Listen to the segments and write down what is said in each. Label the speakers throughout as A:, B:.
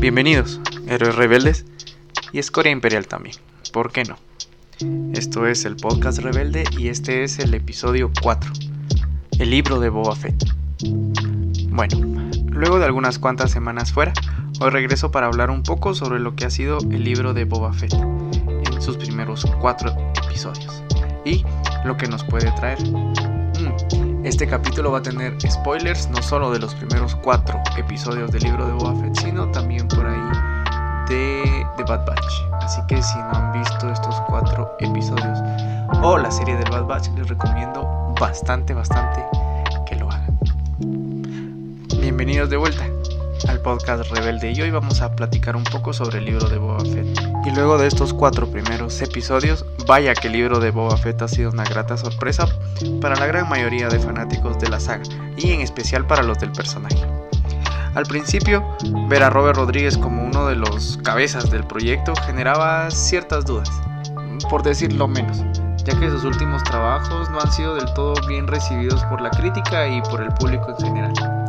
A: Bienvenidos, héroes rebeldes y escoria imperial también, ¿por qué no? Esto es el podcast rebelde y este es el episodio 4, el libro de Boba Fett. Bueno, luego de algunas cuantas semanas fuera, hoy regreso para hablar un poco sobre lo que ha sido el libro de Boba Fett en sus primeros 4 episodios y lo que nos puede traer. Este capítulo va a tener spoilers no solo de los primeros 4 episodios del libro de Boba Fett, sino también por ahí de, de Bad Batch. Así que si no han visto estos 4 episodios o la serie de Bad Batch, les recomiendo bastante, bastante que lo hagan. Bienvenidos de vuelta al podcast Rebelde y hoy vamos a platicar un poco sobre el libro de Boba Fett. Y luego de estos cuatro primeros episodios, vaya que el libro de Boba Fett ha sido una grata sorpresa para la gran mayoría de fanáticos de la saga y en especial para los del personaje. Al principio, ver a Robert Rodríguez como uno de los cabezas del proyecto generaba ciertas dudas, por decirlo menos, ya que sus últimos trabajos no han sido del todo bien recibidos por la crítica y por el público en general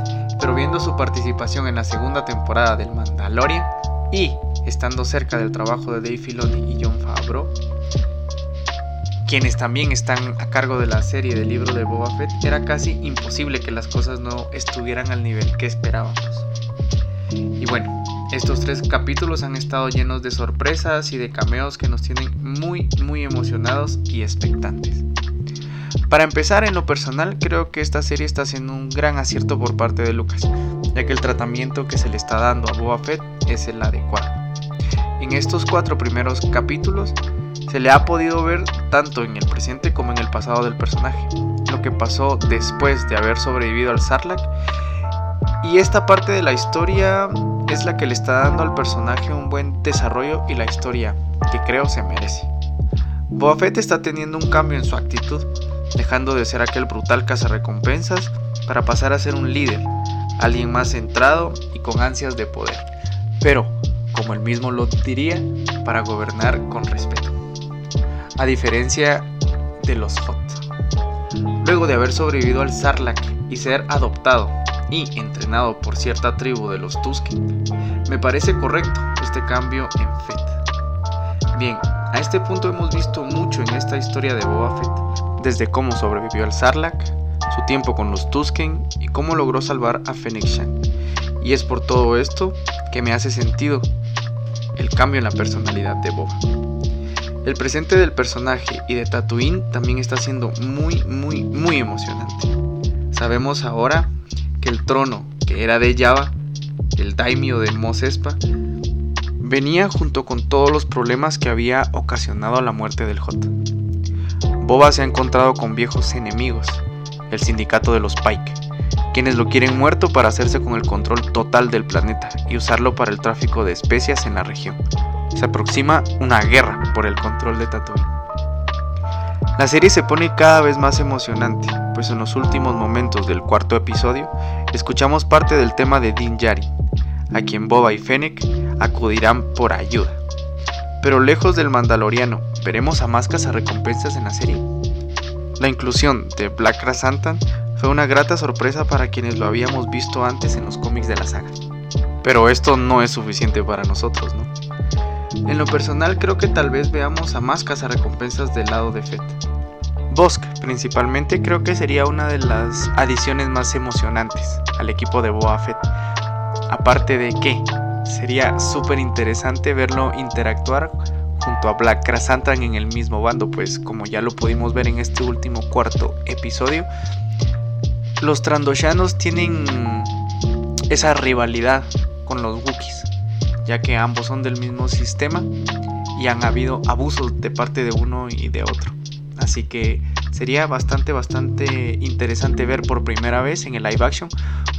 A: pero viendo su participación en la segunda temporada del Mandalorian y estando cerca del trabajo de Dave Filoni y John Favreau, quienes también están a cargo de la serie del libro de Boba Fett, era casi imposible que las cosas no estuvieran al nivel que esperábamos. Y bueno, estos tres capítulos han estado llenos de sorpresas y de cameos que nos tienen muy muy emocionados y expectantes. Para empezar, en lo personal, creo que esta serie está haciendo un gran acierto por parte de Lucas, ya que el tratamiento que se le está dando a Boba Fett es el adecuado. En estos cuatro primeros capítulos, se le ha podido ver tanto en el presente como en el pasado del personaje, lo que pasó después de haber sobrevivido al Sarlacc, y esta parte de la historia es la que le está dando al personaje un buen desarrollo y la historia que creo se merece. Boba Fett está teniendo un cambio en su actitud, dejando de ser aquel brutal cazarrecompensas para pasar a ser un líder, alguien más centrado y con ansias de poder, pero, como él mismo lo diría, para gobernar con respeto. A diferencia de los Hot. Luego de haber sobrevivido al Sarlacc y ser adoptado y entrenado por cierta tribu de los Tusken, me parece correcto este cambio en Fett. Bien, a este punto hemos visto mucho en esta historia de Boba Fett, desde cómo sobrevivió al Sarlacc, su tiempo con los Tusken y cómo logró salvar a Shand. Y es por todo esto que me hace sentido el cambio en la personalidad de Boba. El presente del personaje y de Tatooine también está siendo muy, muy, muy emocionante. Sabemos ahora que el trono que era de Java, el daimyo de Mos Espa, venía junto con todos los problemas que había ocasionado la muerte del Hot. Boba se ha encontrado con viejos enemigos, el sindicato de los Pike, quienes lo quieren muerto para hacerse con el control total del planeta y usarlo para el tráfico de especias en la región. Se aproxima una guerra por el control de Tatooine. La serie se pone cada vez más emocionante, pues en los últimos momentos del cuarto episodio escuchamos parte del tema de Din Djarin, a quien Boba y Fennec acudirán por ayuda. Pero lejos del Mandaloriano, ¿veremos a más recompensas en la serie? La inclusión de Black Krasantan fue una grata sorpresa para quienes lo habíamos visto antes en los cómics de la saga. Pero esto no es suficiente para nosotros, ¿no? En lo personal creo que tal vez veamos a más recompensas del lado de Fett. Bosk, principalmente, creo que sería una de las adiciones más emocionantes al equipo de Boa Fett. Aparte de que sería súper interesante verlo interactuar junto a Black Krasantan en el mismo bando, pues como ya lo pudimos ver en este último cuarto episodio, los Trandoshanos tienen esa rivalidad con los Wookiees, ya que ambos son del mismo sistema y han habido abusos de parte de uno y de otro. Así que sería bastante, bastante interesante ver por primera vez en el live action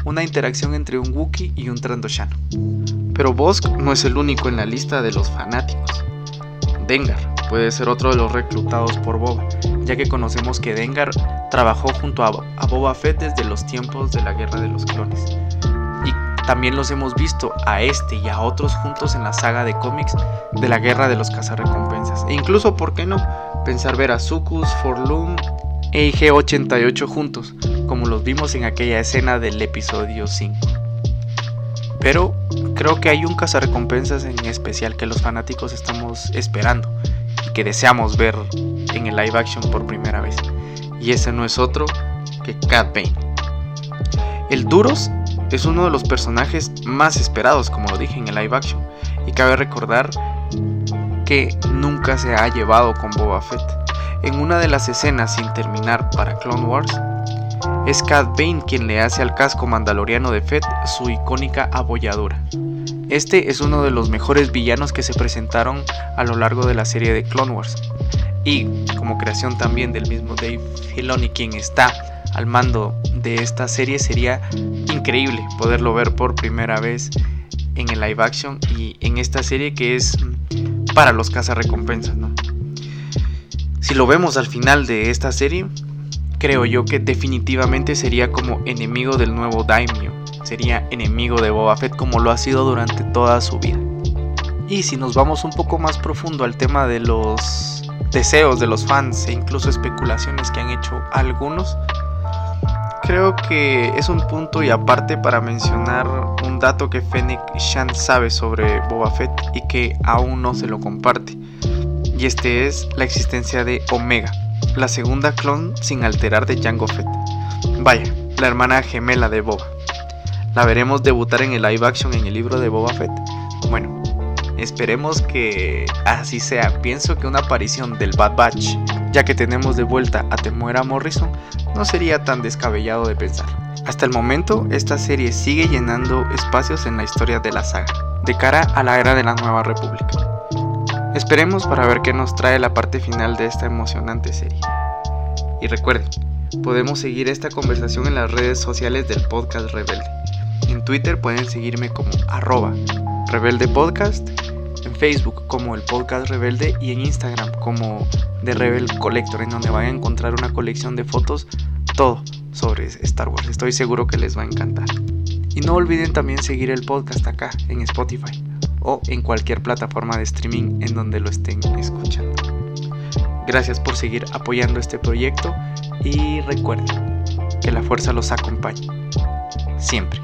A: una interacción entre un Wookiee y un Trandoshano. Pero Bosk no es el único en la lista de los fanáticos. Dengar puede ser otro de los reclutados por Boba, ya que conocemos que Dengar trabajó junto a, Boba Fett desde los tiempos de la Guerra de los Clones. Y también los hemos visto a este y a otros juntos en la saga de cómics de la Guerra de los Cazarrecompensas. E incluso, ¿por qué no? Pensar ver a Sucus, Forlum e IG-88 juntos, como los vimos en aquella escena del episodio 5. Pero creo que hay un cazarrecompensas en especial que los fanáticos estamos esperando y que deseamos ver en el live action por primera vez. Y ese no es otro que Cat Bane. El Duros es uno de los personajes más esperados, como lo dije en el live action, y cabe recordar nunca se ha llevado con Boba Fett. En una de las escenas sin terminar para Clone Wars, es Cad Bane quien le hace al casco mandaloriano de Fett su icónica abolladura. Este es uno de los mejores villanos que se presentaron a lo largo de la serie de Clone Wars. Y como creación también del mismo Dave Filoni quien está al mando de esta serie sería increíble poderlo ver por primera vez en el live action y en esta serie que es para los cazarrecompensas, ¿no? Si lo vemos al final de esta serie, creo yo que definitivamente sería como enemigo del nuevo Daimyo, sería enemigo de Boba Fett como lo ha sido durante toda su vida. Y si nos vamos un poco más profundo al tema de los deseos de los fans e incluso especulaciones que han hecho algunos, creo que es un punto y aparte para mencionar un dato que Fennec Shan sabe sobre Boba Fett y que aún no se lo comparte. Y este es la existencia de Omega, la segunda clon sin alterar de Jango Fett. Vaya, la hermana gemela de Boba. La veremos debutar en el live action en el libro de Boba Fett. Bueno, esperemos que así sea. Pienso que una aparición del Bad Batch, ya que tenemos de vuelta a Temuera Morrison, no sería tan descabellado de pensar. Hasta el momento, esta serie sigue llenando espacios en la historia de la saga, de cara a la era de la Nueva República. Esperemos para ver qué nos trae la parte final de esta emocionante serie. Y recuerden, podemos seguir esta conversación en las redes sociales del podcast Rebelde. En Twitter pueden seguirme como arroba Rebelde en Facebook como el Podcast Rebelde y en Instagram como The Rebel Collector, en donde van a encontrar una colección de fotos, todo sobre Star Wars. Estoy seguro que les va a encantar. Y no olviden también seguir el podcast acá en Spotify o en cualquier plataforma de streaming en donde lo estén escuchando. Gracias por seguir apoyando este proyecto y recuerden que la fuerza los acompañe. Siempre.